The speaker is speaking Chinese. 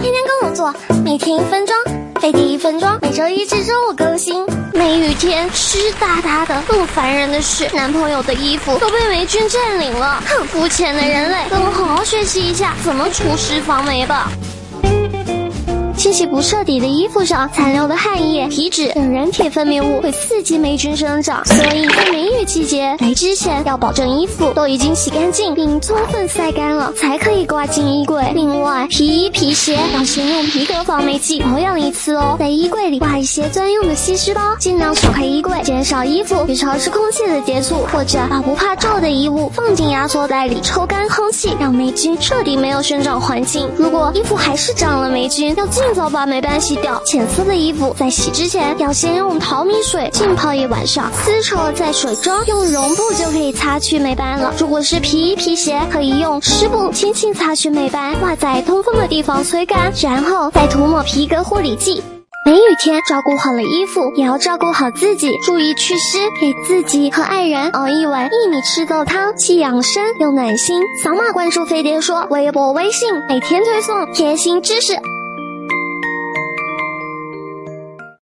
天天跟我做，每天一分钟，飞第一分钟，每周一至周五更新。梅雨天湿哒哒的，更烦人的是，男朋友的衣服都被霉菌占领了。很，肤浅的人类，跟我好好学习一下怎么除湿防霉吧。清洗不彻底的衣服上残留的汗液、皮脂等人体分泌物会刺激霉菌生长，所以在梅雨季节来之前要保证衣服都已经洗干净并充分晒干了，才可以挂进衣柜。另外，皮衣、皮鞋要先用皮革防霉剂保养一次哦。在衣柜里挂一些专用的吸湿包，尽量少开衣柜，减少衣服与潮湿空气的接触，或者把不怕皱的衣物放进压缩袋里抽干空气，让霉菌彻底没有生长环境。如果衣服还是长了霉菌，要尽早把霉斑洗掉。浅色的衣服在洗之前要先用淘米水浸泡一晚上，撕扯在水中，用绒布就可以擦去霉斑了。如果是皮衣皮鞋，可以用湿布轻轻擦去霉斑，挂在通风的地方吹干，然后再涂抹皮革护理剂。梅雨天照顾好了衣服，也要照顾好自己，注意祛湿，给自己和爱人熬一碗薏米赤豆汤，既养生又暖心。扫码关注飞碟说微博、微信，每天推送贴心知识。